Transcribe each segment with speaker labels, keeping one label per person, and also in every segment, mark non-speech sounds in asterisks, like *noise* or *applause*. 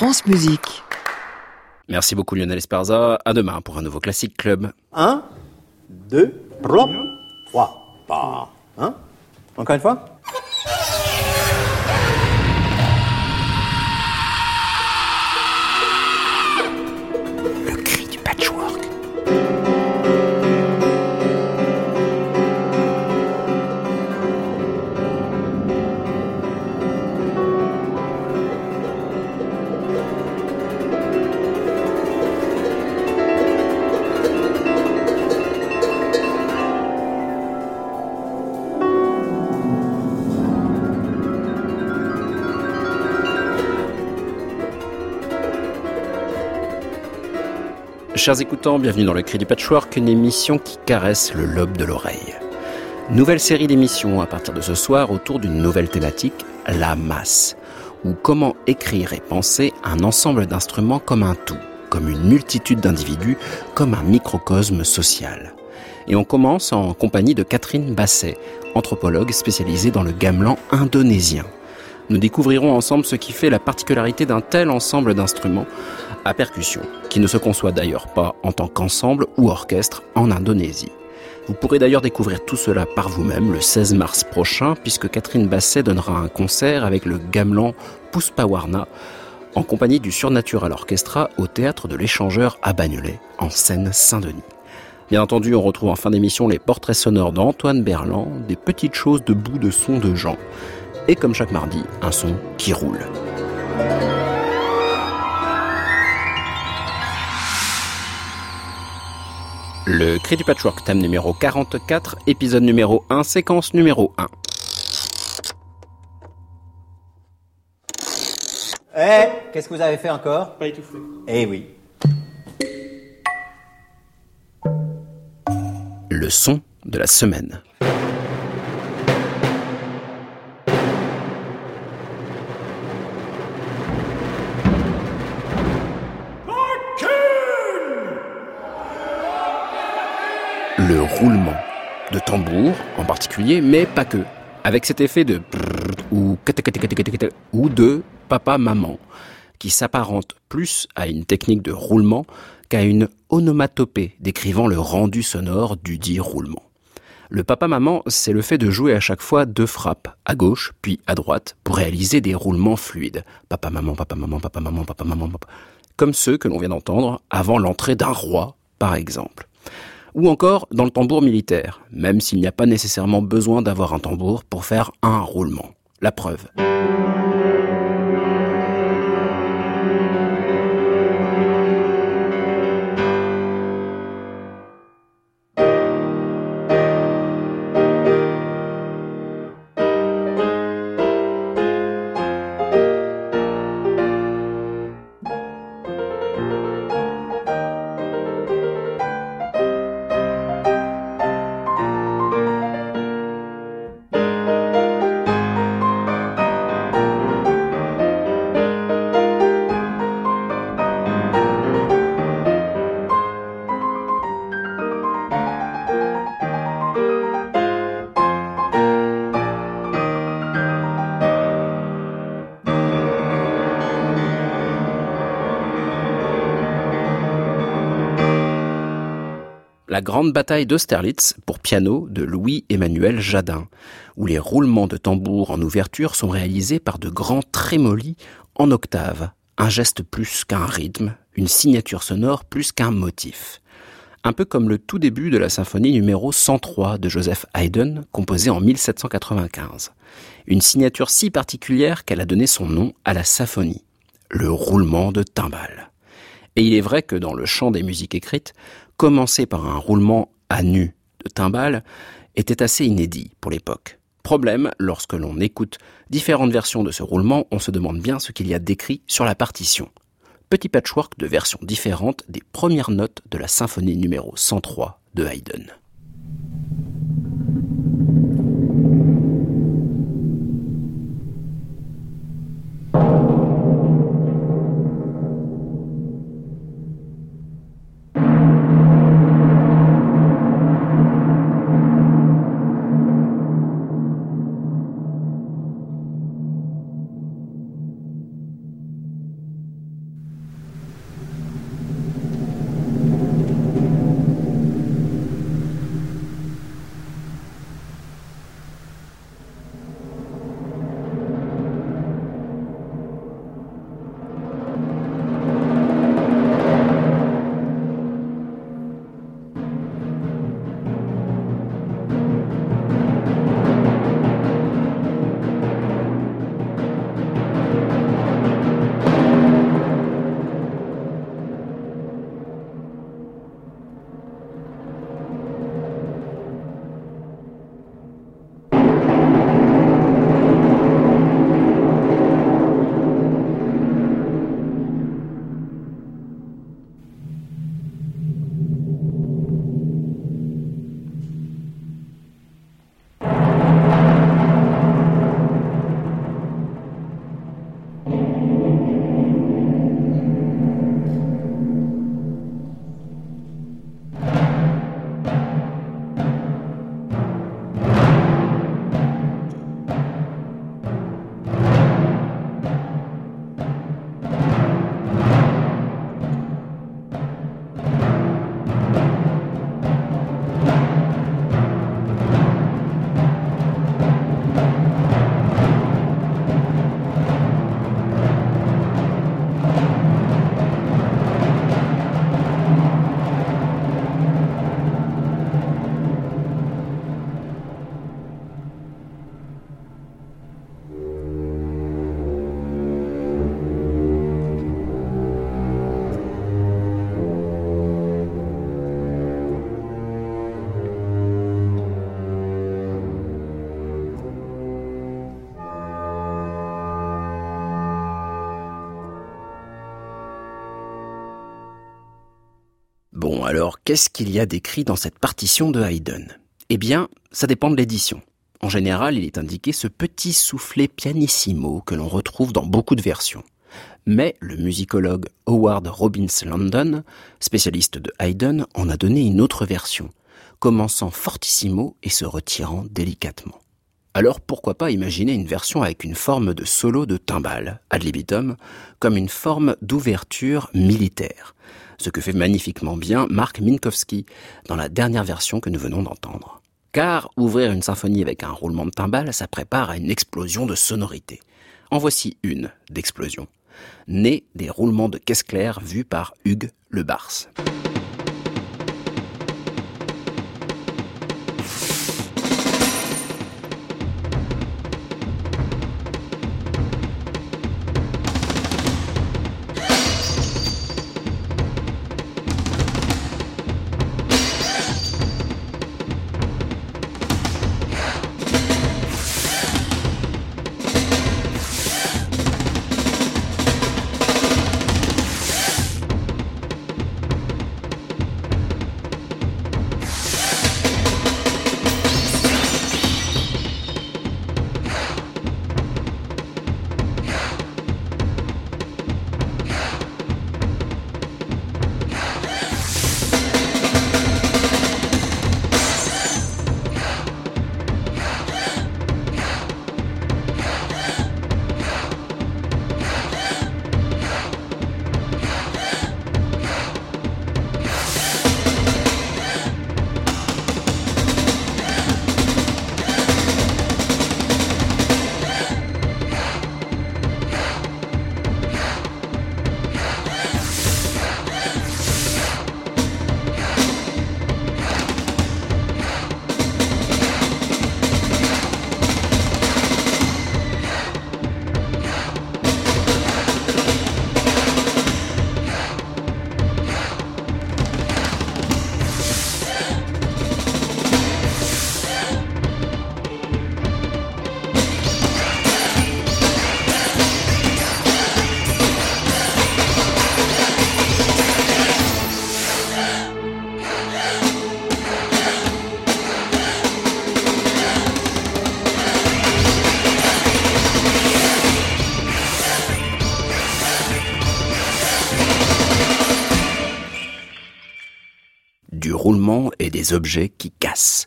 Speaker 1: France Musique.
Speaker 2: Merci beaucoup Lionel Esparza. À demain pour un nouveau classique club.
Speaker 3: 1, 2, 3, 3, Hein? Encore une fois?
Speaker 2: Chers écoutants, bienvenue dans le Cri du Patchwork, une émission qui caresse le lobe de l'oreille. Nouvelle série d'émissions à partir de ce soir autour d'une nouvelle thématique, la masse, ou comment écrire et penser un ensemble d'instruments comme un tout, comme une multitude d'individus, comme un microcosme social. Et on commence en compagnie de Catherine Basset, anthropologue spécialisée dans le gamelan indonésien. Nous découvrirons ensemble ce qui fait la particularité d'un tel ensemble d'instruments à percussion, qui ne se conçoit d'ailleurs pas en tant qu'ensemble ou orchestre en Indonésie. Vous pourrez d'ailleurs découvrir tout cela par vous-même le 16 mars prochain, puisque Catherine Basset donnera un concert avec le gamelan Puspawarna en compagnie du Surnatural Orchestra au théâtre de l'Échangeur à Bagnolet, en Seine-Saint-Denis. Bien entendu, on retrouve en fin d'émission les portraits sonores d'Antoine Berland, des petites choses de bout de son de Jean et comme chaque mardi, un son qui roule. Le Cri du Patchwork, thème numéro 44, épisode numéro 1, séquence numéro 1.
Speaker 3: Eh, qu'est-ce que vous avez fait encore?
Speaker 4: Pas étouffé.
Speaker 3: Eh oui.
Speaker 2: Le son de la semaine. Tambour en particulier, mais pas que. Avec cet effet de ou ou de papa-maman, qui s'apparente plus à une technique de roulement qu'à une onomatopée décrivant le rendu sonore du dit roulement. Le papa-maman, c'est le fait de jouer à chaque fois deux frappes, à gauche puis à droite, pour réaliser des roulements fluides. Papa-maman, papa-maman, papa-maman, papa-maman, papa. Comme ceux que l'on vient d'entendre avant l'entrée d'un roi, par exemple ou encore dans le tambour militaire, même s'il n'y a pas nécessairement besoin d'avoir un tambour pour faire un roulement. La preuve. Grande bataille d'Austerlitz pour piano de Louis-Emmanuel Jadin, où les roulements de tambour en ouverture sont réalisés par de grands trémolis en octave, un geste plus qu'un rythme, une signature sonore plus qu'un motif. Un peu comme le tout début de la symphonie numéro 103 de Joseph Haydn, composée en 1795. Une signature si particulière qu'elle a donné son nom à la symphonie, le roulement de timbales. Et il est vrai que dans le chant des musiques écrites, commencer par un roulement à nu de timbales était assez inédit pour l'époque. Problème, lorsque l'on écoute différentes versions de ce roulement, on se demande bien ce qu'il y a décrit sur la partition. Petit patchwork de versions différentes des premières notes de la symphonie numéro 103 de Haydn. Qu'est-ce qu'il y a d'écrit dans cette partition de Haydn? Eh bien, ça dépend de l'édition. En général, il est indiqué ce petit soufflet pianissimo que l'on retrouve dans beaucoup de versions. Mais le musicologue Howard Robbins London, spécialiste de Haydn, en a donné une autre version, commençant fortissimo et se retirant délicatement. Alors pourquoi pas imaginer une version avec une forme de solo de timbale, ad libitum, comme une forme d'ouverture militaire, ce que fait magnifiquement bien Mark Minkowski dans la dernière version que nous venons d'entendre. Car ouvrir une symphonie avec un roulement de timbale, ça prépare à une explosion de sonorité. En voici une d'explosion, née des roulements de caisse claire vus par Hugues Le Bars. Objets qui cassent,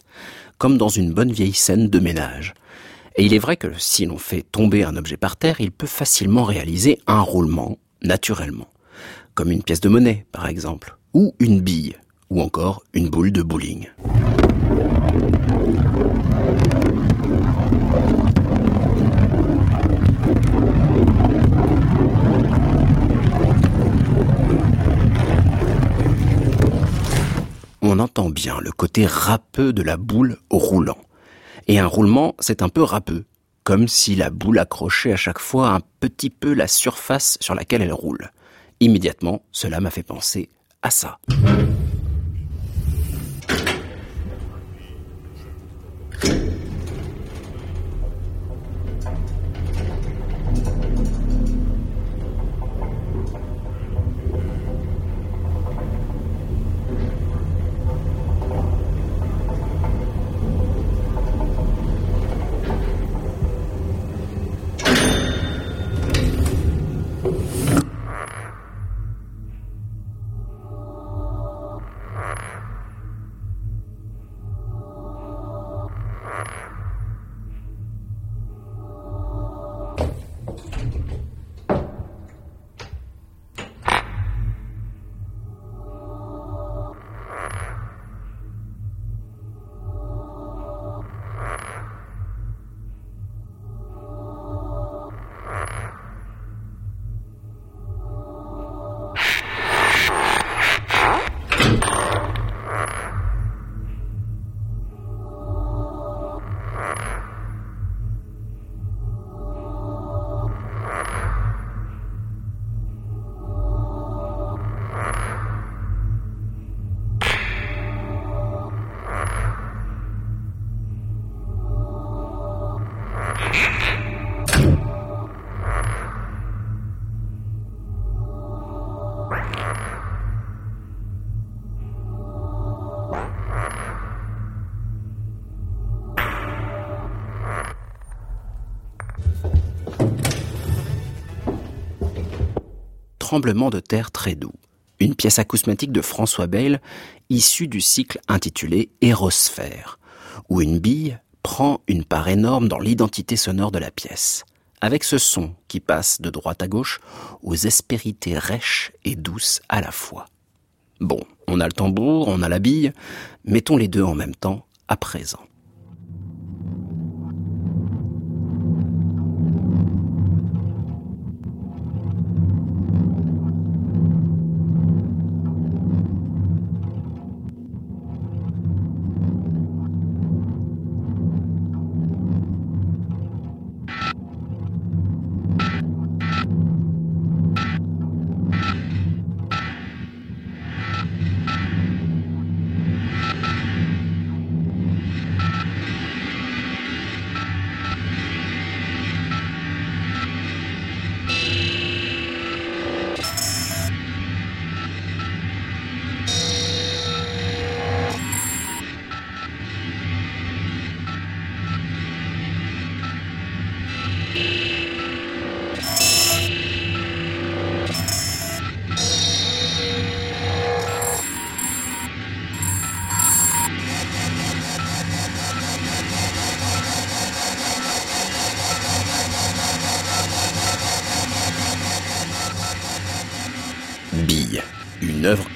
Speaker 2: comme dans une bonne vieille scène de ménage. Et il est vrai que si l'on fait tomber un objet par terre, il peut facilement réaliser un roulement, naturellement, comme une pièce de monnaie, par exemple, ou une bille, ou encore une boule de bowling. On entend bien le côté râpeux de la boule roulant. Et un roulement, c'est un peu râpeux, comme si la boule accrochait à chaque fois un petit peu la surface sur laquelle elle roule. Immédiatement, cela m'a fait penser à ça. Tremblement de terre très doux, une pièce acousmatique de François Bale issue du cycle intitulé Hérosphère, où une bille prend une part énorme dans l'identité sonore de la pièce, avec ce son qui passe de droite à gauche aux aspérités rêches et douces à la fois. Bon, on a le tambour, on a la bille, mettons les deux en même temps à présent.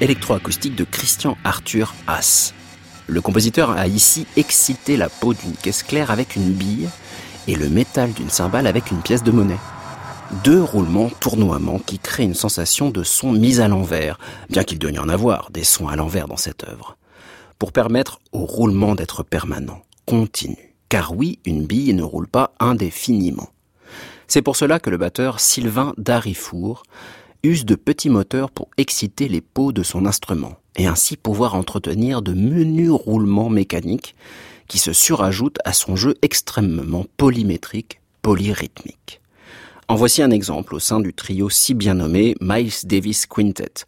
Speaker 2: Électroacoustique de Christian Arthur Haas. Le compositeur a ici excité la peau d'une caisse claire avec une bille et le métal d'une cymbale avec une pièce de monnaie. Deux roulements tournoiements qui créent une sensation de son mis à l'envers, bien qu'il doit y en avoir des sons à l'envers dans cette œuvre, pour permettre au roulement d'être permanent, continu. Car oui, une bille ne roule pas indéfiniment. C'est pour cela que le batteur Sylvain Darifour use de petits moteurs pour exciter les peaux de son instrument et ainsi pouvoir entretenir de menus roulements mécaniques qui se surajoutent à son jeu extrêmement polymétrique, polyrythmique. En voici un exemple au sein du trio si bien nommé Miles Davis Quintet,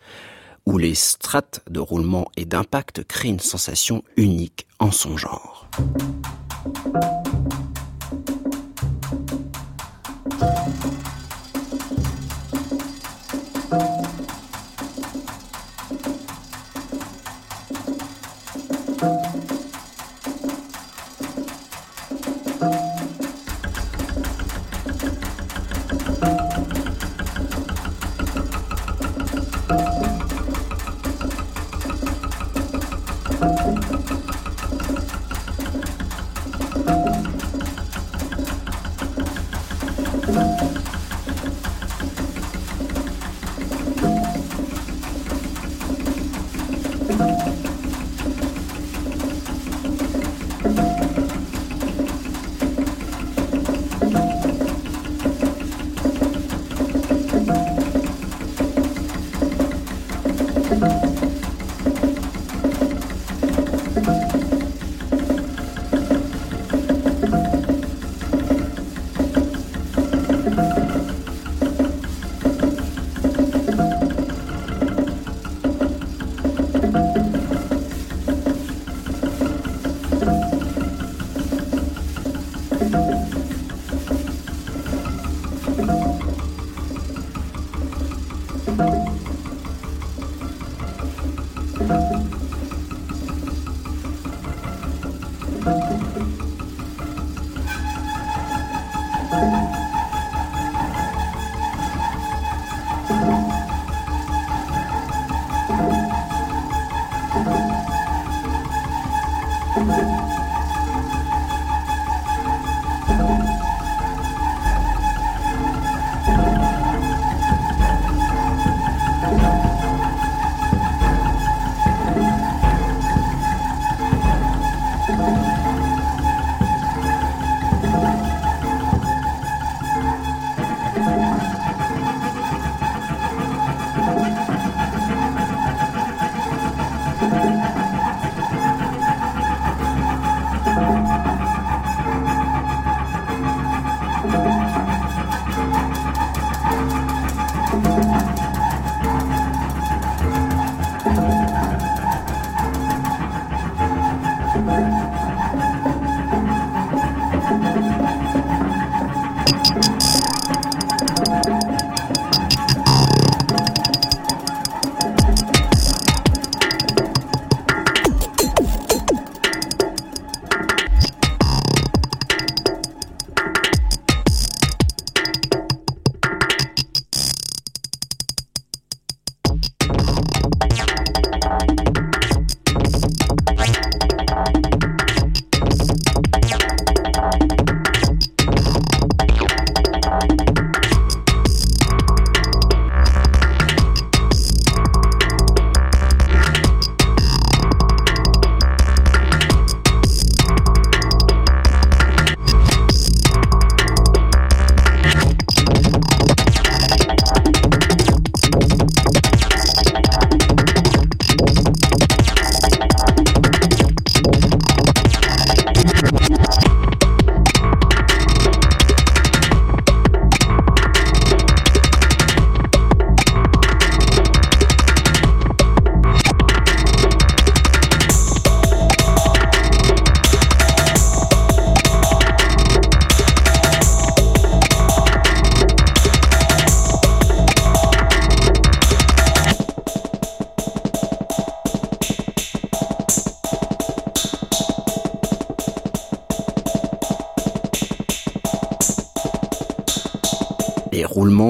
Speaker 2: où les strates de roulement et d'impact créent une sensation unique en son genre. ちょっと。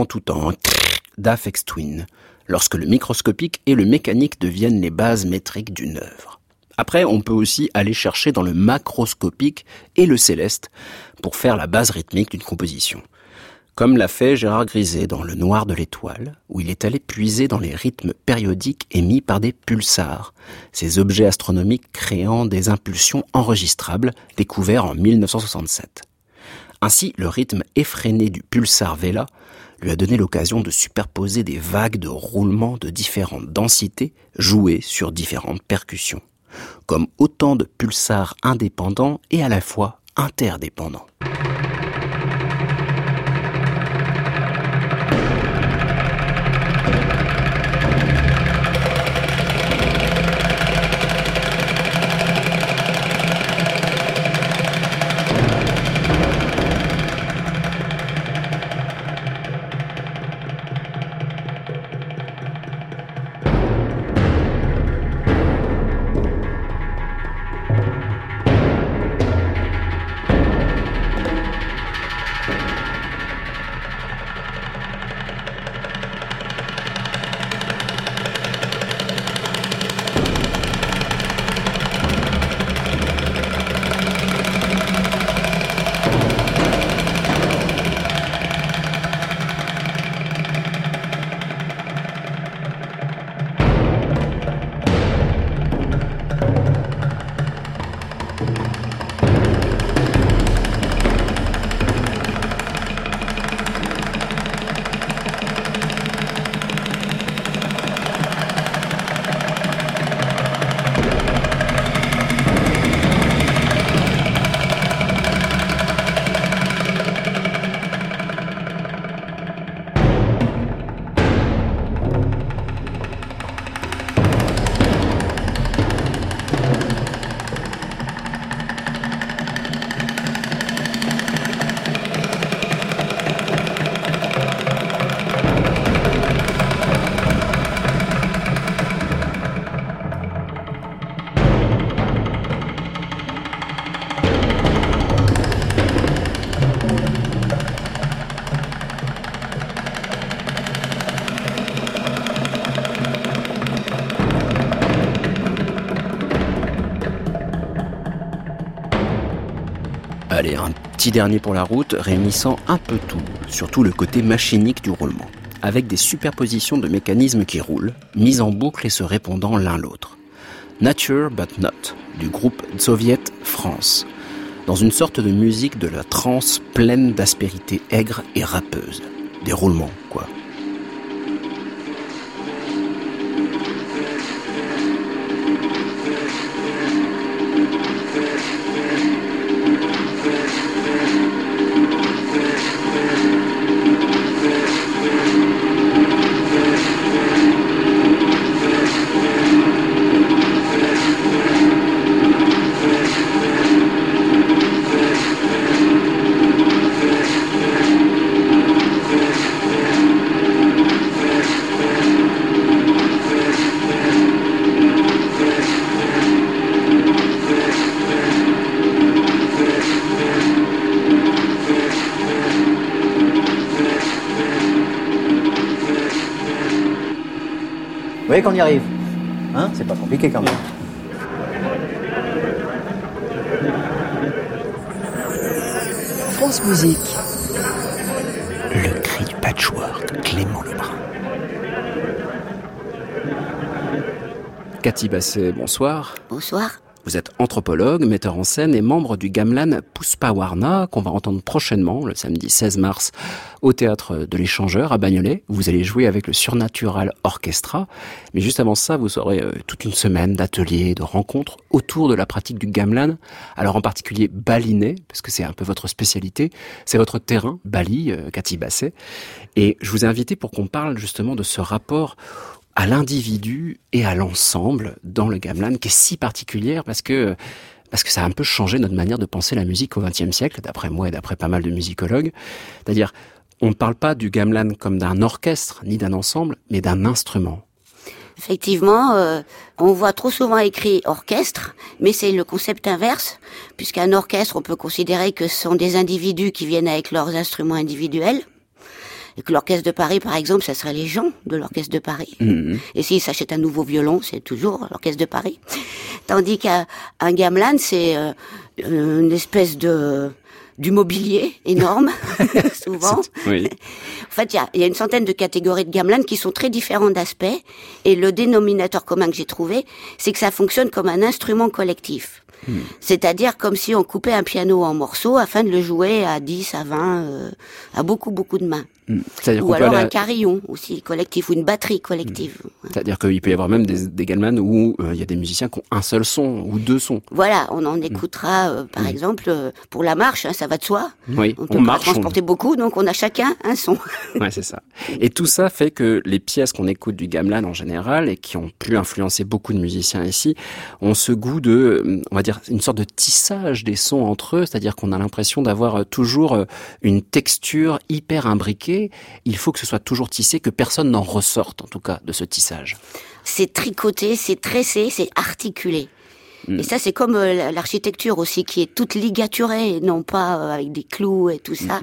Speaker 2: Tout en d'Afex Twin, lorsque le microscopique et le mécanique deviennent les bases métriques d'une œuvre. Après, on peut aussi aller chercher dans le macroscopique et le céleste pour faire la base rythmique d'une composition comme l'a fait Gérard Griset dans Le Noir de l'étoile, où il est allé puiser dans les rythmes périodiques émis par des pulsars, ces objets astronomiques créant des impulsions enregistrables découverts en 1967. Ainsi, le rythme effréné du pulsar Vela lui a donné l'occasion de superposer des vagues de roulements de différentes densités jouées sur différentes percussions, comme autant de pulsars indépendants et à la fois interdépendants. Dernier pour la route, réunissant un peu tout, surtout le côté machinique du roulement, avec des superpositions de mécanismes qui roulent, mis en boucle et se répondant l'un l'autre. Nature But Not, du groupe Soviet France, dans une sorte de musique de la trance pleine d'aspérité aigre et râpeuse. Des roulements, quoi.
Speaker 3: Qu'on y arrive Hein C'est pas compliqué quand même.
Speaker 1: France Musique.
Speaker 2: Le cri du patchwork, Clément Lebrun. Cathy Basset, bonsoir.
Speaker 4: Bonsoir.
Speaker 2: Vous êtes anthropologue, metteur en scène et membre du gamelan Puspawarna qu'on va entendre prochainement, le samedi 16 mars, au théâtre de l'Échangeur à Bagnolet. Vous allez jouer avec le Surnatural Orchestra. Mais juste avant ça, vous aurez euh, toute une semaine d'ateliers, de rencontres autour de la pratique du gamelan. Alors en particulier baliné, parce que c'est un peu votre spécialité. C'est votre terrain, Bali, euh, Cathy Basset. Et je vous ai invité pour qu'on parle justement de ce rapport à l'individu et à l'ensemble dans le gamelan qui est si particulière parce que parce que ça a un peu changé notre manière de penser la musique au XXe siècle, d'après moi et d'après pas mal de musicologues. C'est-à-dire, on ne parle pas du gamelan comme d'un orchestre ni d'un ensemble, mais d'un instrument.
Speaker 4: Effectivement, euh, on voit trop souvent écrit orchestre, mais c'est le concept inverse, puisqu'un orchestre, on peut considérer que ce sont des individus qui viennent avec leurs instruments individuels, Et que l'orchestre de Paris, par exemple, ça serait les gens de l'orchestre de Paris.
Speaker 2: Mhm.
Speaker 4: Et s'ils s'achètent un nouveau violon, c'est toujours l'orchestre de Paris. Tandis qu'un un gamelan, c'est euh, une espèce de du mobilier énorme, *laughs* *laughs* souvent.
Speaker 2: Oui.
Speaker 4: En fait, il y a, il y a une centaine de catégories de gamelan qui sont très différents d'aspect. Et le dénominateur commun que j'ai trouvé, c'est que ça fonctionne comme un instrument collectif. C'est-à-dire comme si on coupait un piano en morceaux afin de le jouer à 10, à 20, euh, à beaucoup, beaucoup de mains.
Speaker 2: C'est-à-dire
Speaker 4: Ou alors
Speaker 2: aller
Speaker 4: un carillon aussi collectif, ou une batterie collective.
Speaker 2: C'est-à-dire qu'il peut y avoir même des, des gamelan où euh, il y a des musiciens qui ont un seul son ou deux sons.
Speaker 4: Voilà, on
Speaker 2: Mm.
Speaker 4: en écoutera, euh, par exemple, euh, pour la marche, hein, ça va de soi.
Speaker 2: Oui,
Speaker 4: On
Speaker 2: on,
Speaker 4: peut pas
Speaker 2: marche. on-
Speaker 4: transporter beaucoup, donc on a chacun un son. *laughs*
Speaker 2: Ouais, c'est ça. Et tout ça fait que les pièces qu'on écoute du gamelan en général et qui ont pu influencer beaucoup de musiciens ici ont ce goût de, on va dire, une sorte de tissage des sons entre eux, c'est-à-dire qu'on a l'impression d'avoir toujours une texture hyper imbriquée. Il faut que ce soit toujours tissé, que personne n'en ressorte, en tout cas, de ce tissage.
Speaker 4: c'est tricoté, c'est tressé, c'est articulé.
Speaker 2: Mm.
Speaker 4: Et ça, c'est comme euh, l'architecture aussi, qui est toute ligaturée, non pas euh, avec des clous et tout ça.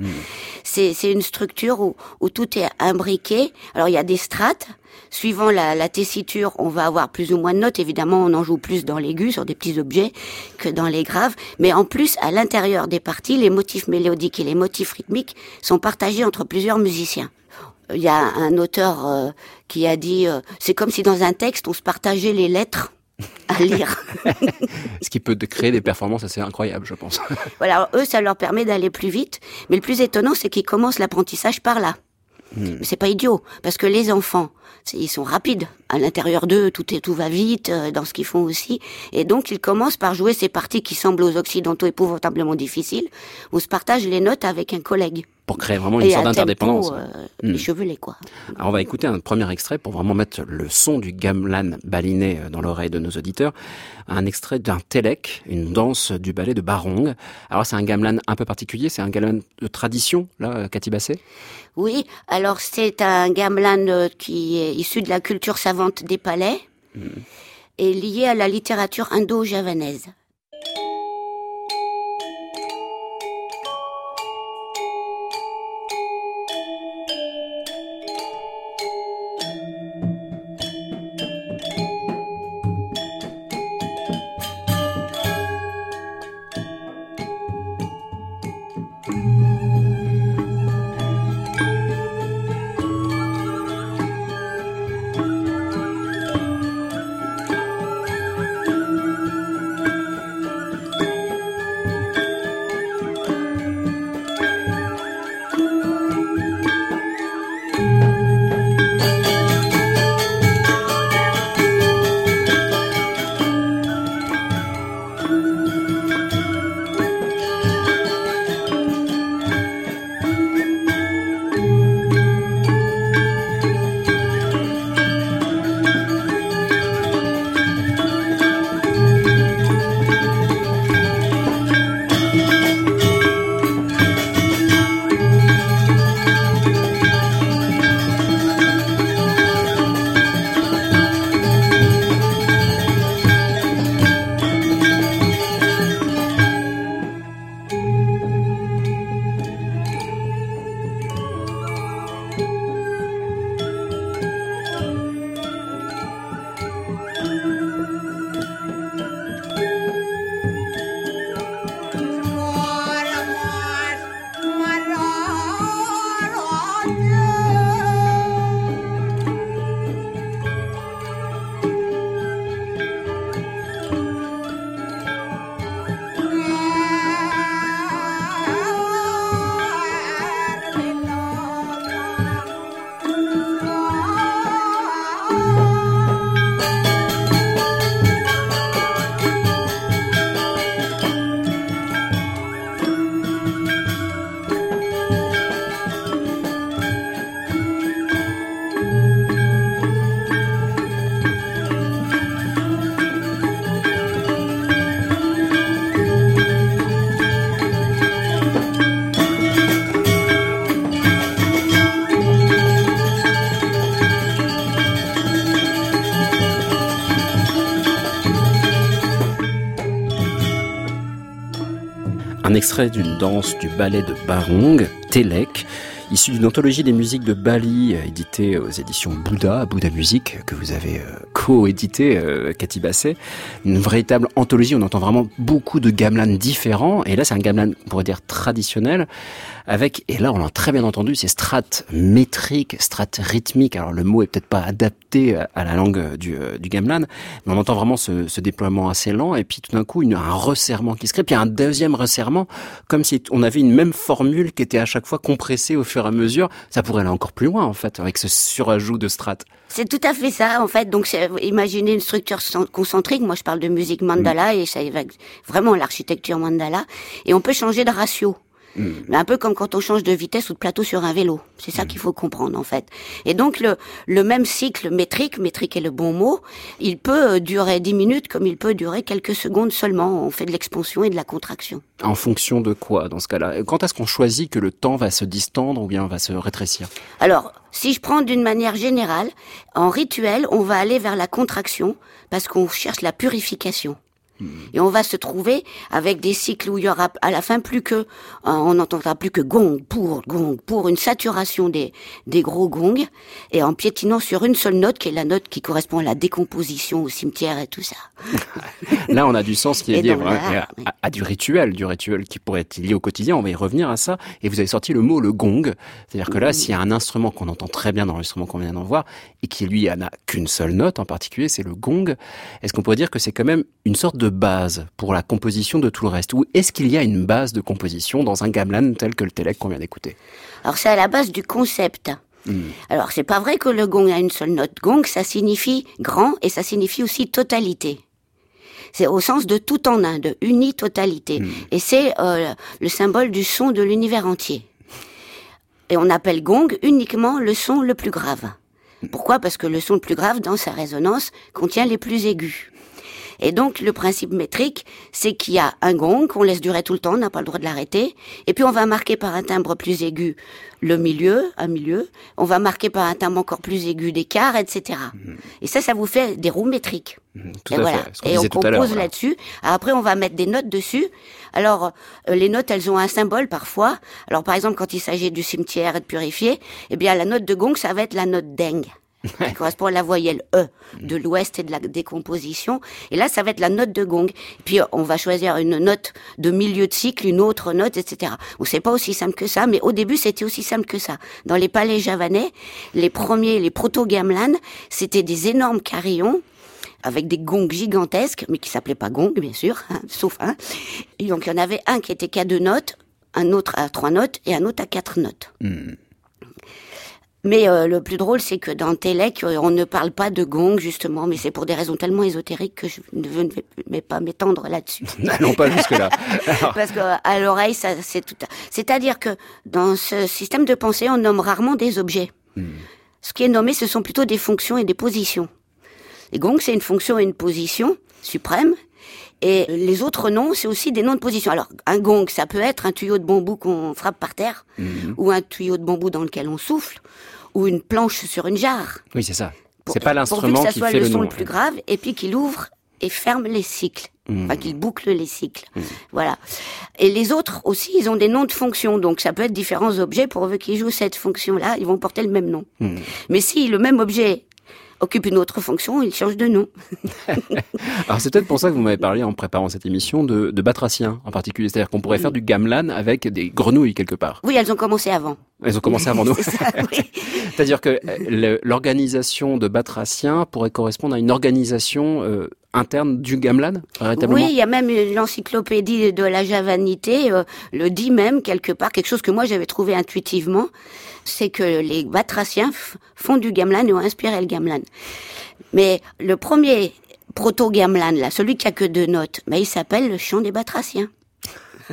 Speaker 4: C'est c'est une structure où, où tout est imbriqué. Alors, il y a des strates. Suivant la, la tessiture, on va avoir plus ou moins de notes. Évidemment, on en joue plus dans l'aigu, sur des petits objets, que dans les graves. Mais en plus, à l'intérieur des parties, les motifs mélodiques et les motifs rythmiques sont partagés entre plusieurs musiciens. Il y a un auteur euh, qui a dit, euh, c'est comme si dans un texte, on se partageait les lettres à lire. *laughs*
Speaker 2: Ce qui peut créer des performances assez incroyables, je pense. *laughs*
Speaker 4: voilà, alors, eux, ça leur permet d'aller plus vite. Mais le plus étonnant, c'est qu'ils commencent l'apprentissage par là. Mais c'est pas idiot, parce que les enfants, ils sont rapides. À l'intérieur d'eux, tout est tout va vite euh, dans ce qu'ils font aussi, et donc ils commencent par jouer ces parties qui semblent aux occidentaux épouvantablement difficiles. On se partage les notes avec un collègue.
Speaker 2: Pour créer vraiment une
Speaker 4: et
Speaker 2: sorte d'interdépendance.
Speaker 4: euh, échevelé, quoi.
Speaker 2: Alors on va écouter un premier extrait pour vraiment mettre le son du gamelan baliné euh, dans l'oreille de nos auditeurs. Un extrait d'un telek, une danse du ballet de Barong. Alors c'est un gamelan un peu particulier, c'est un gamelan de tradition, là, euh, Cathy Basset
Speaker 4: Oui, alors c'est un gamelan euh, qui est issu de la culture savante des palais et lié à la littérature indo-javanaise.
Speaker 2: D'une danse du ballet de Barong, Telek, issu d'une anthologie des musiques de Bali, euh, éditée aux éditions Bouddha, Bouddha Musique, que vous avez euh, co-édité, euh, Cathy Basset. Une véritable anthologie, on entend vraiment beaucoup de gamelans différents, et là c'est un gamelan, on pourrait dire, traditionnel, avec, et là on l'a très bien entendu, ces strates métriques, strates rythmiques, alors le mot est peut-être pas adapté à la langue du, du gamelan, mais on entend vraiment ce, ce déploiement assez lent, et puis tout d'un coup une, un resserrement qui se crée, puis un deuxième resserrement, comme si on avait une même formule qui était à chaque fois compressée au fur et à mesure. Ça pourrait aller encore plus loin en fait, avec ce surajout de strates.
Speaker 4: C'est tout à fait ça en fait. Donc imaginez une structure concentrique. Moi je parle de musique mandala et ça évoque vraiment l'architecture mandala. Et on peut changer de ratio. Mm. Mais un peu comme quand on change de vitesse ou de plateau sur un vélo. C'est ça mm. qu'il faut comprendre en fait. Et donc le, le même cycle métrique, métrique est le bon mot, il peut euh, durer 10 minutes comme il peut durer quelques secondes seulement. On fait de l'expansion et de la contraction.
Speaker 2: En fonction de quoi dans ce cas-là? Quand est-ce qu'on choisit que le temps va se distendre ou bien va se rétrécir?
Speaker 4: Alors, si je prends d'une manière générale, en rituel, on va aller vers la contraction parce qu'on cherche la purification. Et on va se trouver avec des cycles où il y aura à la fin plus que, euh, on n'entendra plus que gong pour gong pour une saturation des, des gros gongs et en piétinant sur une seule note qui est la note qui correspond à la décomposition au cimetière et tout ça. *laughs*
Speaker 2: Là, on a du sens qui est lié à, du rituel, du rituel qui pourrait être lié au quotidien. On va y revenir à ça. Et vous avez sorti le mot le gong. C'est-à-dire que là, s'il y a un instrument qu'on entend très bien dans l'enregistrement qu'on vient d'en voir et qui lui n'a qu'une seule note en particulier, c'est le gong. Est-ce qu'on pourrait dire que c'est quand même une sorte de base pour la composition de tout le reste? Ou est-ce qu'il y a une base de composition dans un gamelan tel que le Telek qu'on vient d'écouter?
Speaker 4: Alors c'est à la base du concept. Hmm. Alors c'est pas vrai que le gong a une seule note. Gong, ça signifie grand et ça signifie aussi totalité. C'est au sens de tout en un, de uni-totalité. Hmm. Et c'est euh, le symbole du son de l'univers entier. Et on appelle gong uniquement le son le plus grave. Pourquoi? Parce que le son le plus grave, dans sa résonance, contient les plus aigus. Et donc le principe métrique, c'est qu'il y a un gong qu'on laisse durer tout le temps, on n'a pas le droit de l'arrêter. Et puis on va marquer par un timbre plus aigu le milieu, un milieu. On va marquer par un timbre encore plus aigu des quarts, etc. Mhm. Et ça, ça vous fait des roues métriques.
Speaker 2: Mhm, et voilà.
Speaker 4: et on compose là-dessus. Après, on va mettre des notes dessus. Alors, euh, les notes, elles ont un symbole parfois. Alors, par exemple, quand il s'agit du cimetière et de purifier, eh bien, la note de gong, ça va être la note dengue qui correspond à la voyelle E de l'ouest et de la décomposition. Et là, ça va être la note de gong. Puis on va choisir une note de milieu de cycle, une autre note, etc. Bon, c'est pas aussi simple que ça, mais au début, c'était aussi simple que ça. Dans les palais javanais, les premiers, les proto-gamelans, c'était des énormes carillons avec des gongs gigantesques, mais qui s'appelaient pas gongs, bien sûr, hein, sauf un. Et donc il y en avait un qui était qu'à deux notes, un autre à trois notes et un autre à quatre notes. Hmm. Mais euh, le plus drôle, c'est que dans Telec, euh, on ne parle pas de gong, justement, mais c'est pour des raisons tellement ésotériques que je ne vais pas m'étendre là-dessus. *laughs*
Speaker 2: non, pas jusque-là. *laughs*
Speaker 4: Parce que à l'oreille, ça, c'est tout. C'est-à-dire que dans ce système de pensée, on nomme rarement des objets. Hmm. Ce qui est nommé, ce sont plutôt des fonctions et des positions. Les gongs, c'est une fonction et une position suprême. Et les autres noms, c'est aussi des noms de position. Alors, un gong, ça peut être un tuyau de bambou qu'on frappe par terre, hmm. ou un tuyau de bambou dans lequel on souffle, ou une planche sur une jarre.
Speaker 2: Oui, c'est ça. C'est pas l'instrument
Speaker 4: qui
Speaker 2: fait
Speaker 4: le,
Speaker 2: son
Speaker 4: le plus grave, et puis qu'il ouvre et ferme les cycles. Mmh. Enfin, qu'il boucle les cycles. Mmh. Voilà. Et les autres aussi, ils ont des noms de fonctions. Donc, ça peut être différents objets pour qu'ils jouent cette fonction-là. Ils vont porter le même nom. Mmh. Mais si le même objet occupe une autre fonction, il change de nom. *laughs*
Speaker 2: Alors c'est peut-être pour ça que vous m'avez parlé en préparant cette émission de, de batraciens en particulier. C'est-à-dire qu'on pourrait faire du gamelan avec des grenouilles quelque part.
Speaker 4: Oui, elles ont commencé avant.
Speaker 2: Elles ont commencé avant nous. *laughs* *laughs* C'est-à-dire que euh, l'organisation de batraciens pourrait correspondre à une organisation euh, interne du gamelan
Speaker 4: Oui, il y a même l'encyclopédie de la javanité euh, le dit même quelque part, quelque chose que moi j'avais trouvé intuitivement, c'est que les batraciens font du gamelan et ont inspiré le gamelan. Mais le premier proto-gamelan, là, celui qui a que deux notes, mais il s'appelle le chant des batraciens.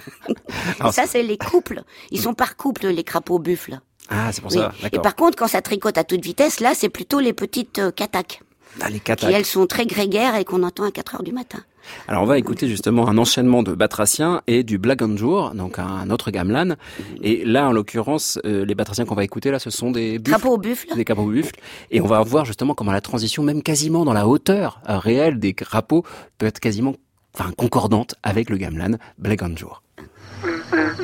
Speaker 4: *laughs* ça, c'est les couples. Ils sont par couple, les crapauds buffles.
Speaker 2: Ah, c'est pour ça.
Speaker 4: Et par contre, quand ça tricote à toute vitesse, là, c'est plutôt les petites euh, cataques.
Speaker 2: Ah, les
Speaker 4: Qui, elles, sont très grégaires et qu'on entend à 4 heures du matin.
Speaker 2: Alors on va écouter justement un enchaînement de batraciens et du Blaganjour, donc un autre gamelan. Et là, en l'occurrence, euh, les batraciens qu'on va écouter là, ce sont des
Speaker 4: buffles, crapauds buffles.
Speaker 2: des crapauds buffles. Et on va voir justement comment la transition, même quasiment dans la hauteur réelle des crapauds, peut être quasiment, enfin concordante avec le gamelan Blaganjour. Mm-hmm.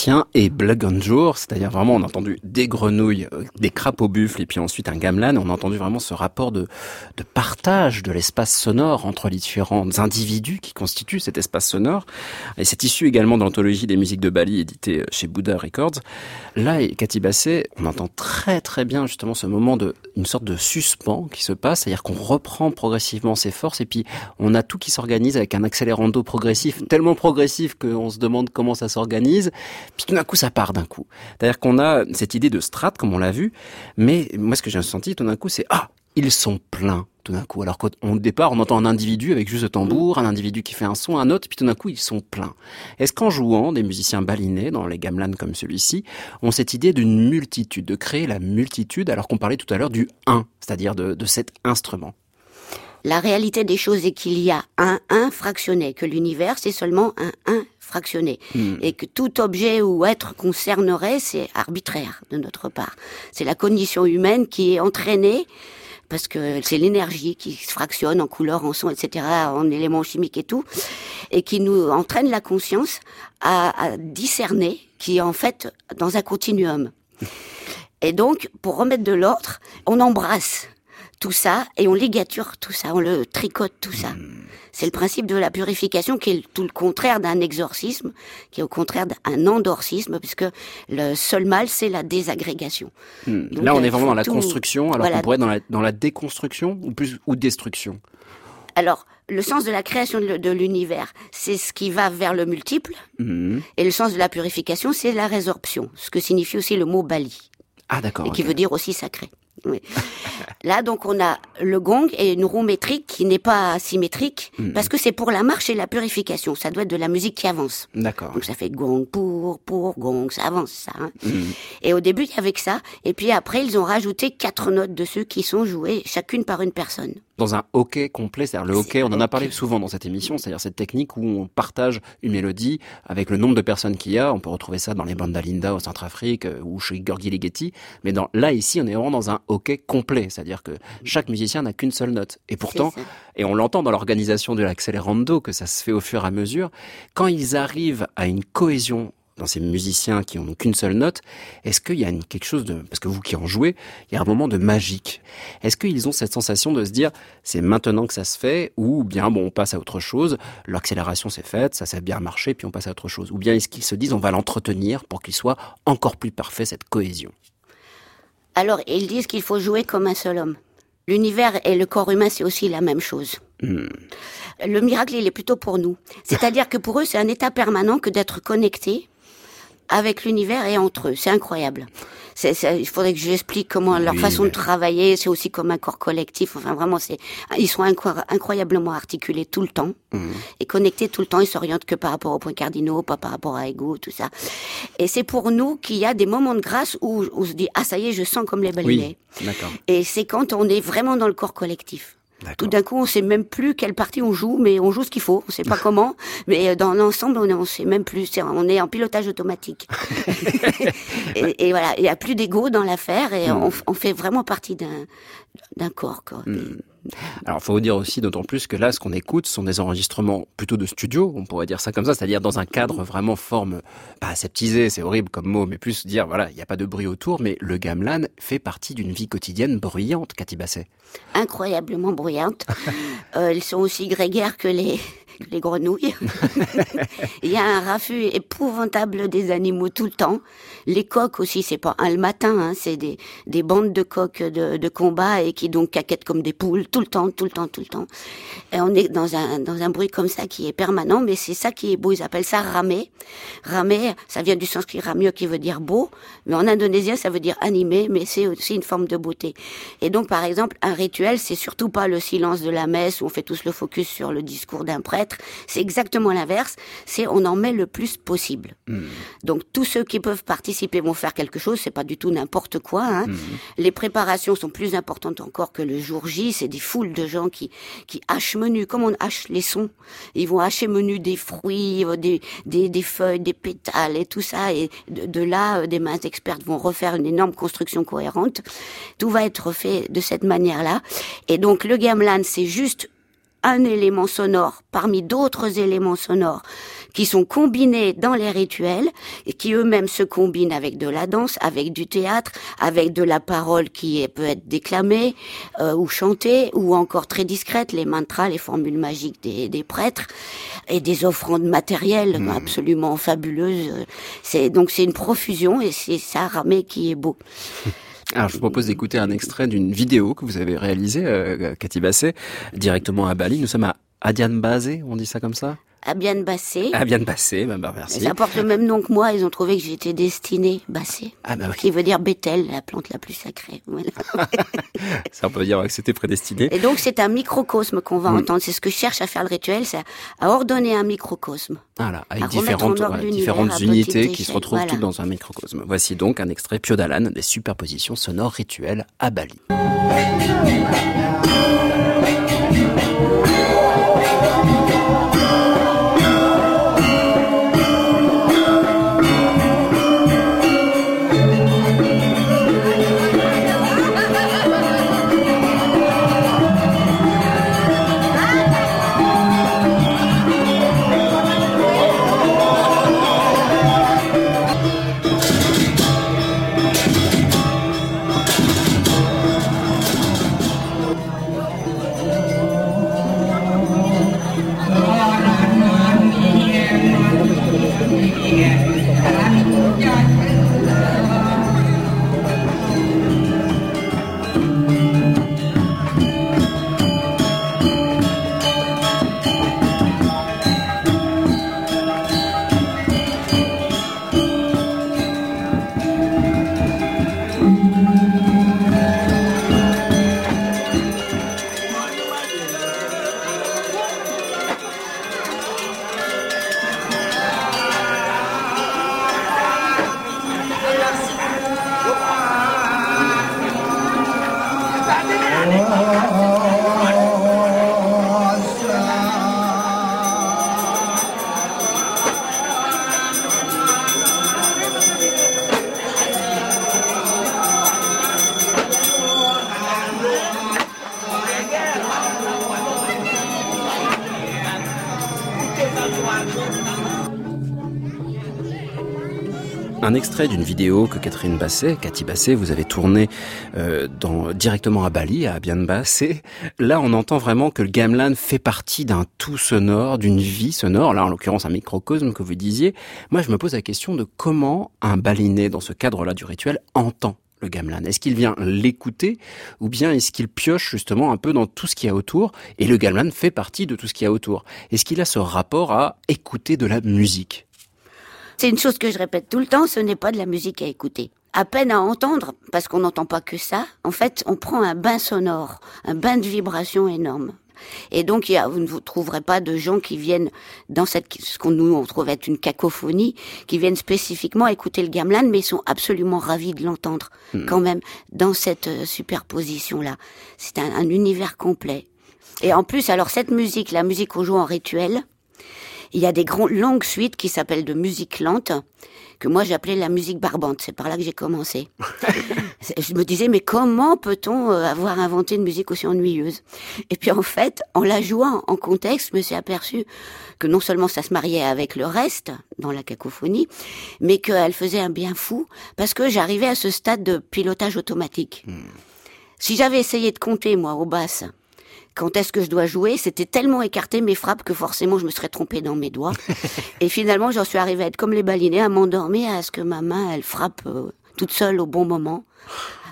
Speaker 2: Batracien et blagonjour, c'est-à-dire vraiment on a entendu des grenouilles, euh, des crapauds buffles et puis ensuite un gamelan, on a entendu vraiment ce rapport de, de partage de l'espace sonore entre les différents individus qui constituent cet espace sonore. Et c'est issu également de l'anthologie des musiques de Bali éditée chez Buddha Records. Là, et Cathy Basset, on entend très très bien justement ce moment de une sorte de suspens qui se passe, c'est-à-dire qu'on reprend progressivement ses forces et puis on a tout qui s'organise avec un accélérando progressif, tellement progressif qu'on se demande comment ça s'organise, puis tout d'un coup ça part d'un coup. C'est-à-dire qu'on a cette idée de strat comme on l'a vu, mais moi ce que j'ai senti tout d'un coup c'est ah ils sont pleins tout d'un coup. Alors qu'au départ, on entend un individu avec juste le tambour, un individu qui fait un son, un autre, puis tout d'un coup, ils sont pleins. Est-ce qu'en jouant, des musiciens balinés, dans les gamelans comme celui-ci, ont cette idée d'une multitude, de créer la multitude, alors qu'on parlait tout à l'heure du un, c'est-à-dire de, de cet instrument?
Speaker 4: La réalité des choses est qu'il y a un 1 fractionné, que l'univers c'est seulement un 1 fractionné, hmm. et que tout objet ou être concernerait, c'est arbitraire de notre part. C'est la condition humaine qui est entraînée parce que c'est l'énergie qui se fractionne en couleurs, en son, etc., en éléments chimiques et tout, et qui nous entraîne la conscience à, à discerner, qui est en fait dans un continuum. Et donc, pour remettre de l'ordre, on embrasse tout ça et on ligature tout ça, on le tricote tout ça. Hmm. C'est le principe de la purification qui est tout le contraire d'un exorcisme, qui est au contraire d'un endorcisme, puisque le seul mal, c'est la désagrégation.
Speaker 2: Hmm. Là, on est vraiment dans la construction, alors qu'on pourrait être dans la, dans la déconstruction ou plus ou destruction.
Speaker 4: Alors, le sens de la création de l'univers, c'est ce qui va vers le multiple, hmm. et le sens de la purification, c'est la résorption, ce que signifie aussi le mot Bali.
Speaker 2: Ah d'accord.
Speaker 4: Et qui veut dire aussi sacré. Oui. Là, donc, on a le gong et une roue métrique qui n'est pas symétrique hmm. parce que c'est pour la marche et la purification. Ça doit être de la musique qui avance.
Speaker 2: D'accord.
Speaker 4: Donc, ça fait gong pour, pour, gong, ça avance, ça. Hein. Hmm. Et au début, il y avait que ça. Et puis après, ils ont rajouté quatre notes dessus qui sont jouées chacune par une personne
Speaker 2: dans un hockey complet. C'est-à-dire le hockey, on en a parlé souvent dans cette émission, c'est-à-dire cette technique où on partage une mélodie avec le nombre de personnes qu'il y a. On peut retrouver ça dans les bandes d'Alinda au Centrafrique euh, ou chez Gorgi Ligeti. Mais dans, là, ici, on est vraiment dans un hockey complet. C'est-à-dire que chaque musicien n'a qu'une seule note. Et pourtant, et on l'entend dans l'organisation de l'accélérando, que ça se fait au fur et à mesure, quand ils arrivent à une cohésion dans ces musiciens qui ont qu'une seule note, est-ce qu'il y a quelque chose de, parce que vous qui en jouez, il y a un moment de magique. Est-ce qu'ils ont cette sensation de se dire, c'est maintenant que ça se fait, ou bien bon, on passe à autre chose, l'accélération s'est faite, ça s'est bien marché, puis on passe à autre chose. Ou bien est-ce qu'ils se disent, on va l'entretenir pour qu'il soit encore plus parfait, cette cohésion?
Speaker 4: Alors, ils disent qu'il faut jouer comme un seul homme. L'univers et le corps humain, c'est aussi la même chose. Hmm. Le miracle, il est plutôt pour nous. C'est-à-dire que pour eux, c'est un état permanent que d'être connecté avec l'univers et entre eux. C'est incroyable. C'est, il faudrait que j'explique comment leur façon de travailler, c'est aussi comme un corps collectif. Enfin, vraiment, c'est, ils sont incroyablement articulés tout le temps mmh. et connectés tout le temps. Ils s'orientent que par rapport aux points cardinaux, pas par rapport à ego, tout ça. Et c'est pour nous qu'il y a des moments de grâce où, on se dit, ah, ça y est, je sens comme les balinés.
Speaker 2: Oui, d'accord.
Speaker 4: Et c'est quand on est vraiment dans le corps collectif. Tout d'un coup, on sait même plus quelle partie on joue, mais on joue ce qu'il faut. On sait pas *laughs* comment, mais euh, dans l'ensemble, on, ne sait même plus. on est en pilotage automatique. *laughs* *laughs* et, voilà, il y a plus d'ego dans l'affaire et hmm. on, fait vraiment partie d'un d'un corps. Quoi. Hmm.
Speaker 2: Alors, faut vous dire aussi, d'autant plus que là, ce qu'on écoute, sont des enregistrements plutôt de studio, on pourrait dire ça comme ça, c'est-à-dire dans un cadre vraiment forme, pas aseptisé, c'est horrible comme mot, mais plus dire, voilà, il n'y a pas de bruit autour, mais le gamelan fait partie d'une vie quotidienne bruyante, Cathy Basset.
Speaker 4: Incroyablement bruyante. *laughs* euh, ils sont aussi grégaires que les, les grenouilles. *laughs* Il y a un raffut épouvantable des animaux tout le temps. Les coqs aussi, c'est pas un le matin, hein, c'est des, des bandes de coqs de, combat et qui donc caquettent comme des poules tout le temps, tout le temps, tout le temps. Et on est dans un, dans un bruit comme ça qui est permanent, mais c'est ça qui est beau. Ils appellent ça ramé. Ramé, ça vient du sanskrit ramio qui veut dire beau, mais en indonésien ça veut dire animé, mais c'est aussi une forme de beauté. Et donc par exemple, un rituel, c'est surtout pas le silence de la messe où on fait tous le focus sur le discours d'un prêtre c'est exactement l'inverse. C'est on en met le plus possible. Hmm. Donc tous ceux qui peuvent participer vont faire quelque chose. C'est pas du tout n'importe quoi. Hein. Hmm. Les préparations sont plus importantes encore que le jour J. C'est des foules de gens qui qui hachent menu, comme on hache les sons. Ils vont hacher menu des fruits, euh, des, des, feuilles, des pétales et tout ça. Et de, là, euh, des mains expertes vont refaire une énorme construction cohérente. Tout va être fait de cette manière-là. Et donc le gamelan, c'est juste un élément sonore parmi d'autres éléments sonores qui sont combinés dans les rituels et qui eux-mêmes se combinent avec de la danse, avec du théâtre, avec de la parole qui peut être déclamée euh, ou chantée ou encore très discrète, les mantras, les formules magiques des, des prêtres et des offrandes matérielles
Speaker 2: Mmh.
Speaker 4: absolument fabuleuses. C'est donc c'est une profusion et c'est ça Ramé qui est beau. *laughs*
Speaker 2: Alors, je vous propose d'écouter un extrait d'une vidéo que vous avez réalisée, euh, Cathy Basset, directement à Bali. Nous sommes à Adian on dit ça comme ça?
Speaker 4: Abiane Bassé.
Speaker 2: Adian Bassé, bah, bah, merci.
Speaker 4: Ça porte le même nom que moi, ils ont trouvé que j'étais destinée Bassé.
Speaker 2: Ah bah oui,
Speaker 4: Qui veut dire Bethel, la plante la plus sacrée. Voilà. *laughs*
Speaker 2: ça on peut dire que c'était prédestiné.
Speaker 4: Et donc c'est un microcosme qu'on va entendre. C'est ce que cherche à faire le rituel, c'est à- ordonner un microcosme.
Speaker 2: Voilà, avec différentes, ouais, différentes unités qui se retrouvent
Speaker 4: voilà.
Speaker 2: toutes dans un microcosme. Voici donc un extrait Pio Dalan des superpositions sonores rituelles à Bali. Un extrait d'une vidéo que Catherine Basset, Cathy Basset, vous avez tourné euh, directement à Bali, à Abian Basset. Là, on entend vraiment que le gamelan fait partie d'un tout sonore, d'une vie sonore. Là, en l'occurrence, un microcosme que vous disiez. Moi, je me pose la question de comment un balinais, dans ce cadre-là du rituel, entend le gamelan Est-ce qu'il vient l'écouter ou bien est-ce qu'il pioche justement un peu dans tout ce qu'il y a autour et le gamelan fait partie de tout ce qu'il y a autour? Est-ce qu'il a ce rapport à écouter de la musique?
Speaker 4: C'est une chose que je répète tout le temps, ce n'est pas de la musique à écouter. À peine à entendre, parce qu'on n'entend pas que ça. En fait, on prend un bain sonore, un bain de vibrations énorme. Et donc, il y a, vous ne vous trouverez pas de gens qui viennent dans cette, ce qu'on nous, on trouve être une cacophonie, qui viennent spécifiquement écouter le gamelan, mais ils sont absolument ravis de l'entendre, quand même, dans cette euh, superposition-là. C'est un, un univers complet. Et en plus, alors, cette musique, la musique qu'on joue en rituel, il y a des grands, longues suites qui s'appellent de musique lente, que moi j'appelais la musique barbante. C'est par là que j'ai commencé. *laughs* je me disais, mais comment peut-on euh, avoir inventé une musique aussi ennuyeuse? Et puis en fait, en la jouant en contexte, je me suis aperçu que non seulement ça se mariait avec le reste dans la cacophonie, mais qu'elle faisait un bien fou, parce que j'arrivais à ce stade de pilotage automatique. Si j'avais essayé de compter, moi, au basse, quand est-ce que je dois jouer, c'était tellement écarté mes frappes que forcément je me serais trompée dans mes doigts. *laughs* Et finalement, j'en suis arrivée à être comme les balinés, à m'endormir, à ce que ma main, elle frappe euh, toute seule au bon moment,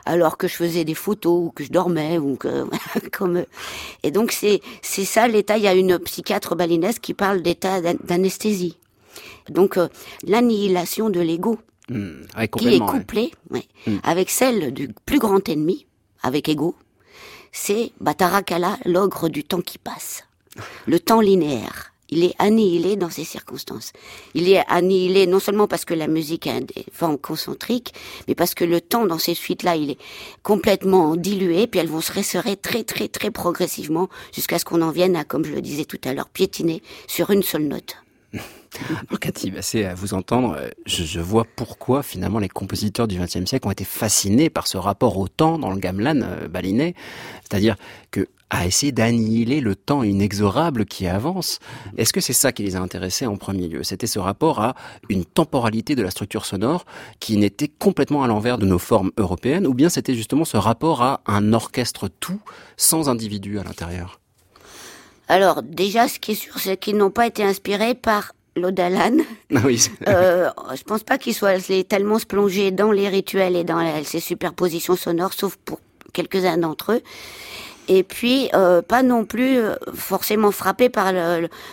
Speaker 4: alors que je faisais des photos ou que je dormais ou que *laughs* comme. Et donc c'est c'est ça l'état. Il y a une psychiatre balinaise qui parle d'état d'an- d'anesthésie. Donc euh, l'annihilation de l'ego
Speaker 2: Hmm, ouais,
Speaker 4: qui est
Speaker 2: ouais.
Speaker 4: couplée ouais, avec celle du plus grand ennemi, avec ego, c'est Batarakala, l'ogre du temps qui passe. Le temps linéaire. Il est annihilé dans ces circonstances. Il est annihilé non seulement parce que la musique a des formes concentriques, mais parce que le temps dans ces suites-là, il est complètement dilué, puis elles vont se resserrer très très très progressivement jusqu'à ce qu'on en vienne à, comme je le disais tout à l'heure, piétiner sur une seule note. *laughs*
Speaker 2: Alors Cathy Basset, à vous entendre, je, je, vois pourquoi finalement les compositeurs du XXe siècle ont été fascinés par ce rapport au temps dans le gamelan euh, baliné. C'est-à-dire que à essayer d'annihiler le temps inexorable qui avance. Est-ce que c'est ça qui les a intéressés en premier lieu? C'était ce rapport à une temporalité de la structure sonore qui n'était complètement à l'envers de nos formes européennes, ou bien c'était justement ce rapport à un orchestre tout sans individu à l'intérieur?
Speaker 4: Alors déjà, ce qui est sûr, c'est qu'ils n'ont pas été inspirés par l'Odalan. *laughs*
Speaker 2: Ah oui.
Speaker 4: euh, je pense pas qu'ils soient tellement se plonger dans les rituels et dans ces superpositions sonores, sauf pour quelques-uns d'entre eux et puis euh, pas non plus euh, forcément frappé par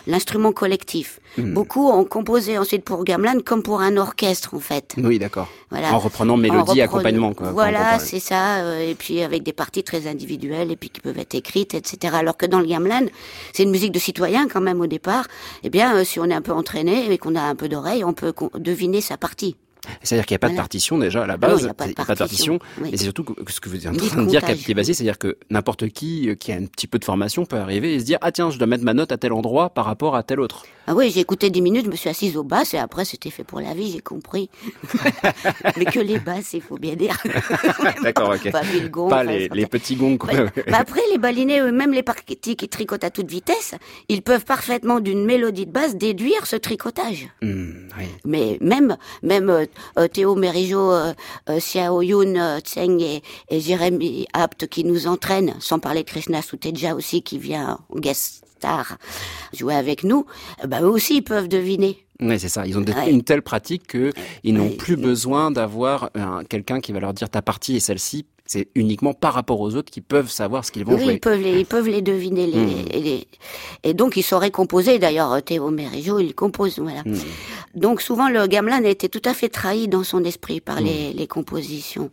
Speaker 4: l'instrument collectif. Hmm. Beaucoup ont composé ensuite pour Gamelan comme pour un orchestre en fait.
Speaker 2: Oui, d'accord. Voilà. En reprenant mélodie, accompagnement. Quoi,
Speaker 4: voilà, c'est ça. Euh, et puis avec des parties très individuelles et puis qui peuvent être écrites, etc. Alors que dans le Gamelan, c'est une musique de citoyen quand même au départ. Eh bien, euh, si on est un peu entraîné et qu'on a un peu d'oreille, on peut deviner sa partie.
Speaker 2: C'est-à-dire qu'il n'y a pas de partition déjà à la base. il n'y a pas de partition. Et c'est surtout ce que vous êtes en train de dire, Capitaine Basé, c'est-à-dire que n'importe qui euh, qui a un petit peu de formation peut arriver et se dire ah tiens je dois mettre ma note à tel endroit par rapport à tel autre.
Speaker 4: Ah oui, j'ai écouté 10 minutes, je me suis assise au basses et après c'était fait pour la vie, j'ai compris. *laughs* Mais que les basses, il faut bien dire. *laughs*
Speaker 2: D'accord, ok. Pas, les, les, petits gongs. Quoi. *laughs*
Speaker 4: Bah, après les balinés eux-mêmes, les partis qui tricotent à toute vitesse, ils peuvent parfaitement d'une mélodie de basse déduire ce tricotage. Mmh, oui. Mais même même euh Théo Merijo, euh, euh, Xiao Yun, euh, Tseng et, et Jérémy Apt qui nous entraînent, sans parler de Krishna Suteja aussi qui vient en guest star jouer avec nous, bah eux aussi ils peuvent deviner.
Speaker 2: Oui, c'est ça. Ils ont une telle pratique que ils n'ont plus besoin d'avoir quelqu'un qui va leur dire ta partie est celle-ci. C'est uniquement par rapport aux autres qui peuvent savoir ce qu'ils vont
Speaker 4: oui,
Speaker 2: jouer.
Speaker 4: Ils peuvent les, ils peuvent les deviner. Les, hmm. les, et donc ils sauraient composer. D'ailleurs, Théo Mérigeau, il compose. Voilà. Hmm. Donc souvent le gamelan a été tout à fait trahi dans son esprit par hmm. les, les compositions.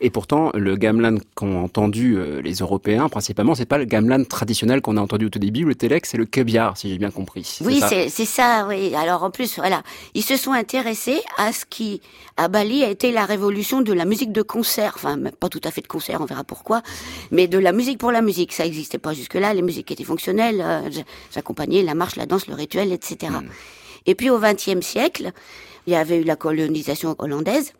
Speaker 2: Et pourtant, le gamelan qu'ont entendu euh, les Européens, principalement, c'est pas le gamelan traditionnel qu'on a entendu au tout début. Le telex, c'est le kebiar, si j'ai bien compris.
Speaker 4: Oui, c'est ça, oui. Alors en plus, voilà, ils se sont intéressés à ce qui, à Bali, a été la révolution de la musique de concert. Enfin, pas tout à fait de concert, on verra pourquoi, mais de la musique pour la musique. Ça n'existait pas jusque-là. Les musiques étaient fonctionnelles, euh, s'accompagnaient la marche, la danse, le rituel, etc. Hmm. Et puis au XXe siècle, il y avait eu la colonisation hollandaise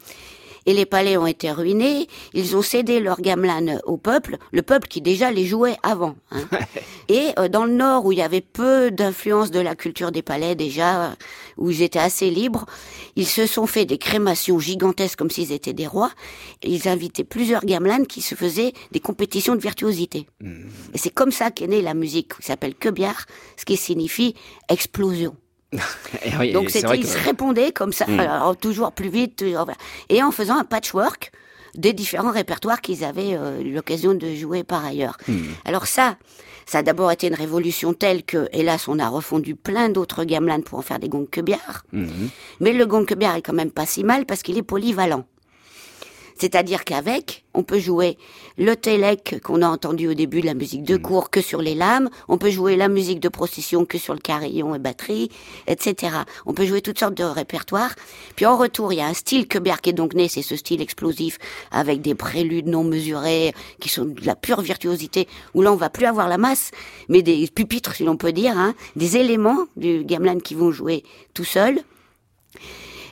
Speaker 4: et les palais ont été ruinés. Ils ont cédé leur gamelan au peuple, le peuple qui déjà les jouait avant. Hein. et euh, dans le nord, où il y avait peu d'influence de la culture des palais déjà, où ils étaient assez libres, ils se sont fait des crémations gigantesques comme s'ils étaient des rois. Et ils invitaient plusieurs gamelans qui se faisaient des compétitions de virtuosité. Mmh. Et c'est comme ça qu'est née la musique, qui s'appelle Kebiar, ce qui signifie explosion. Donc c'était, ils se répondaient comme ça, hmm. alors, toujours plus vite, et en faisant un patchwork des différents répertoires qu'ils avaient euh, eu l'occasion de jouer par ailleurs. Hmm. Alors ça, ça a d'abord été une révolution telle que, hélas, on a refondu plein d'autres gamelans pour en faire des gongs hmm. Mais le gong est quand même pas si mal parce qu'il est polyvalent. C'est-à-dire qu'avec, on peut jouer le télec qu'on a entendu au début, la musique de mm. cours que sur les lames, on peut jouer la musique de procession que sur le carillon et batterie, etc. On peut jouer toutes sortes de répertoires. Puis en retour, il y a un style que Berk est donc né, c'est ce style explosif avec des préludes non mesurés qui sont de la pure virtuosité, où là on va plus avoir la masse, mais des pupitres, si l'on peut dire, hein, des éléments du gamelan qui vont jouer tout seuls.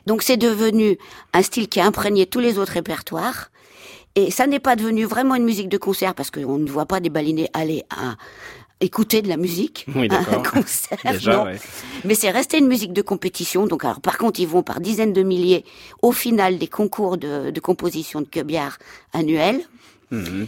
Speaker 4: Donc c'est devenu un style qui a imprégné tous les autres répertoires. Et ça n'est pas devenu vraiment une musique de concert parce qu'on ne voit pas des balinés aller à écouter de la musique
Speaker 2: oui,
Speaker 4: à un *laughs* concert.
Speaker 2: Déjà,
Speaker 4: Mais c'est resté une musique de compétition. Donc alors par contre ils vont par dizaines de milliers au final des concours de, composition de quebiard annuels. Mhm.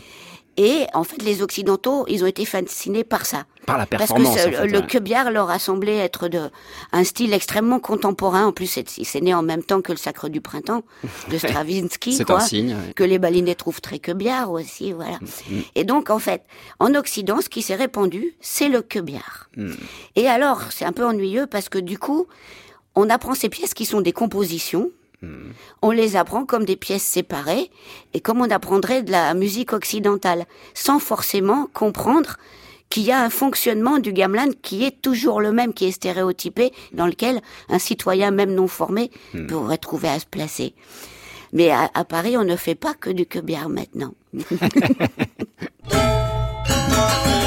Speaker 4: Et en fait, les Occidentaux, ils ont été fascinés par ça.
Speaker 2: Par la performance.
Speaker 4: Parce que le ouais. leur a semblé être de un style extrêmement contemporain. En plus, c'est né en même temps que le Sacre du Printemps de *laughs* Stravinsky.
Speaker 2: c'est un signe.
Speaker 4: Que les balinais trouvent très quebiard aussi, voilà. Mm. Et donc, en fait, en Occident, ce qui s'est répandu, c'est le quebiard. Mm. Et alors, c'est un peu ennuyeux parce que du coup, on apprend ces pièces qui sont des compositions on les apprend comme des pièces séparées et comme on apprendrait de la musique occidentale, sans forcément comprendre qu'il y a un fonctionnement du gamelan qui est toujours le même, qui est stéréotypé, dans lequel un citoyen même non formé hmm. pourrait trouver à se placer. Mais à, Paris, on ne fait pas que du quebiard maintenant. *laughs*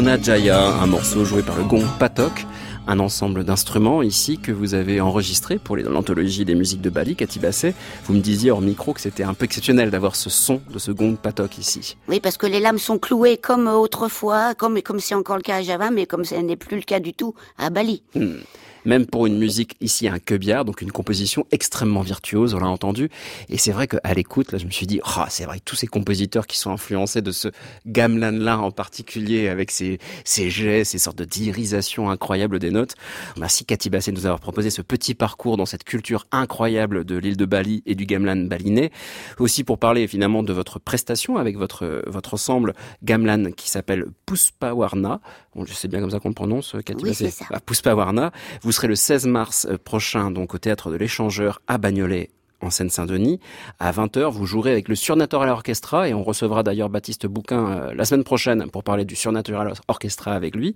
Speaker 2: Jaya, un morceau joué par le gong Patok, un ensemble d'instruments ici que vous avez enregistré pour l'anthologie des musiques de Bali, Cathy Basset. Vous me disiez hors micro que c'était un peu exceptionnel d'avoir ce son de ce gong Patok ici.
Speaker 4: Oui, parce que les lames sont clouées comme autrefois, comme comme c'est encore le cas à Java, mais comme ce n'est plus le cas du tout à Bali.
Speaker 2: Hmm même pour une musique ici un quebiard, donc une composition extrêmement virtuose, on l'a entendu. Et c'est vrai qu'à l'écoute, là, je me suis dit, oh, c'est vrai tous ces compositeurs qui sont influencés de ce gamelan-là en particulier, avec ses, ses jets, ces sortes de diérisation incroyables des notes. Merci Cathy Basset de nous avoir proposé ce petit parcours dans cette culture incroyable de l'île de Bali et du gamelan balinais. Aussi pour parler finalement de votre prestation avec votre, votre ensemble gamelan qui s'appelle Puspawarna. Bon, je sais bien comme ça qu'on le prononce, Cathy
Speaker 4: oui,
Speaker 2: Basset.
Speaker 4: Ça.
Speaker 2: Ah, Puspawarna. Vous serez le 16 mars euh, prochain donc au théâtre de l'Échangeur à Bagnolet en Seine-Saint-Denis. À 20h, vous jouerez avec le Surnaturel Orchestra et on recevra d'ailleurs Baptiste Bouquin euh, la semaine prochaine pour parler du Surnaturel Orchestra avec lui.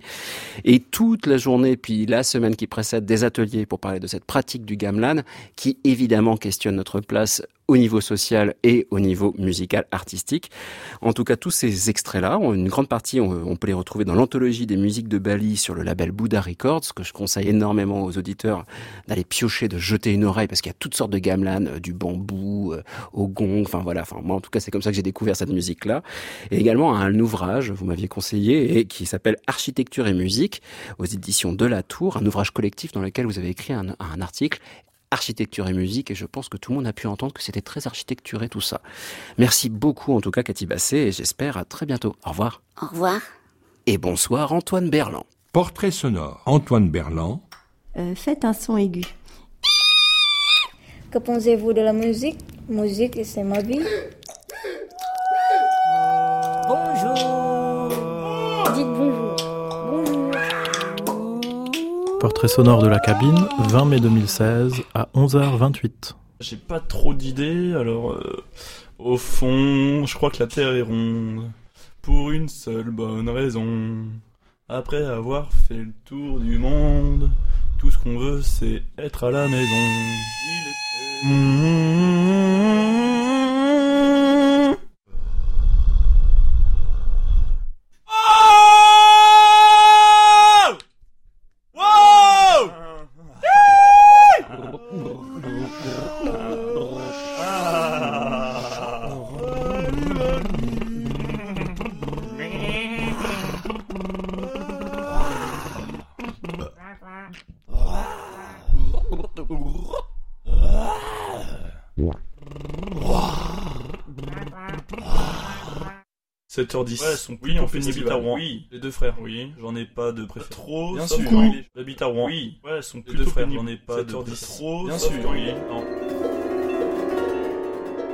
Speaker 2: Et toute la journée, puis la semaine qui précède, des ateliers pour parler de cette pratique du gamelan qui évidemment questionne notre place au niveau social et au niveau musical artistique. En tout cas, tous ces extraits-là, une grande partie, on, peut les retrouver dans l'anthologie des musiques de Bali sur le label Buddha Records, que je conseille énormément aux auditeurs d'aller piocher, de jeter une oreille, parce qu'il y a toutes sortes de gamelan, euh, du bambou, euh, au gong, enfin voilà. Enfin moi, en tout cas, c'est comme ça que j'ai découvert cette musique-là. Et également un ouvrage, vous m'aviez conseillé, et qui s'appelle Architecture et musique, aux éditions de la Tour, un ouvrage collectif dans lequel vous avez écrit un article architecture et musique, et je pense que tout le monde a pu entendre que c'était très architecturé tout ça. Merci beaucoup en tout cas Cathy Basset, et j'espère à très bientôt. Au revoir.
Speaker 4: Au revoir.
Speaker 2: Et bonsoir Antoine Berland.
Speaker 1: Portrait sonore. Antoine Berland.
Speaker 5: Euh, faites un son aigu.
Speaker 6: Que pensez-vous de la musique? Musique, c'est ma vie.
Speaker 7: Bonjour.
Speaker 6: Dites bonjour. Bonjour.
Speaker 8: Portrait sonore de la cabine, 20 mai 2016 à 11h28.
Speaker 7: J'ai pas trop d'idées, alors euh, au fond, je crois que la Terre est ronde. Pour une seule bonne raison. Après avoir fait le tour du monde, tout ce qu'on veut c'est être à la maison. H 10 Ouais, son oui, on fait à Rouen. Oui, les deux frères. Oui, j'en ai pas de préférence. Trop, bien sûr. J'habite à Rouen. Oui, ouais, sont les deux frères. J'en ai pas de Trop, bien sûr. Oui, non.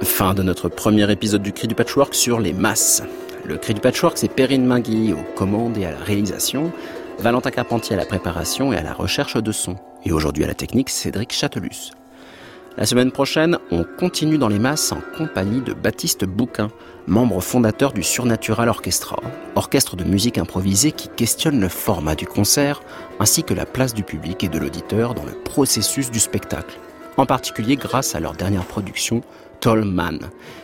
Speaker 2: Fin de notre premier épisode du Cri du Patchwork sur les masses. Le Cri du Patchwork, c'est Perrine Mingui aux commandes et à la réalisation, Valentin Carpentier à la préparation et à la recherche de son, et aujourd'hui à la technique, Cédric Châtelus. La semaine prochaine, on continue dans les masses en compagnie de Baptiste Bouquin, membre fondateur du Surnatural Orchestra, orchestre de musique improvisée qui questionne le format du concert ainsi que la place du public et de l'auditeur dans le processus du spectacle, en particulier grâce à leur dernière production, Tall Man,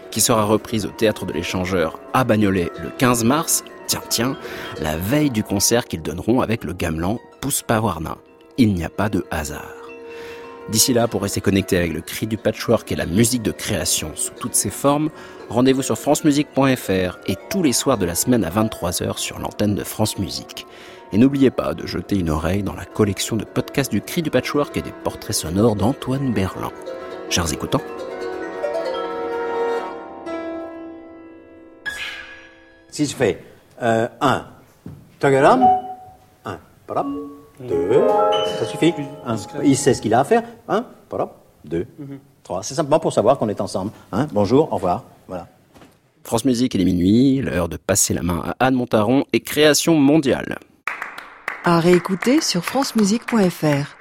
Speaker 2: qui sera reprise au théâtre de l'Échangeur à Bagnolet le 15 mars, tiens tiens, la veille du concert qu'ils donneront avec le gamelan Pouspawarna. Il n'y a pas de hasard. D'ici là, pour rester connecté avec le cri du patchwork et la musique de création sous toutes ses formes, rendez-vous sur francemusique.fr et tous les soirs de la semaine à 23h sur l'antenne de France Musique. Et n'oubliez pas de jeter une oreille dans la collection de podcasts du cri du patchwork et des portraits sonores d'Antoine Berland. Chers écoutants.
Speaker 3: Si je fais 1, euh, Tagaram, 1, 2, ça suffit. il sait ce qu'il a à faire. 1, 2, 3. C'est simplement pour savoir qu'on est ensemble. Hein. Bonjour, au revoir. Voilà.
Speaker 2: France Musique, il est minuit, l'heure de passer la main à Anne Montaron et Création mondiale.
Speaker 9: À réécouter sur francemusique.fr.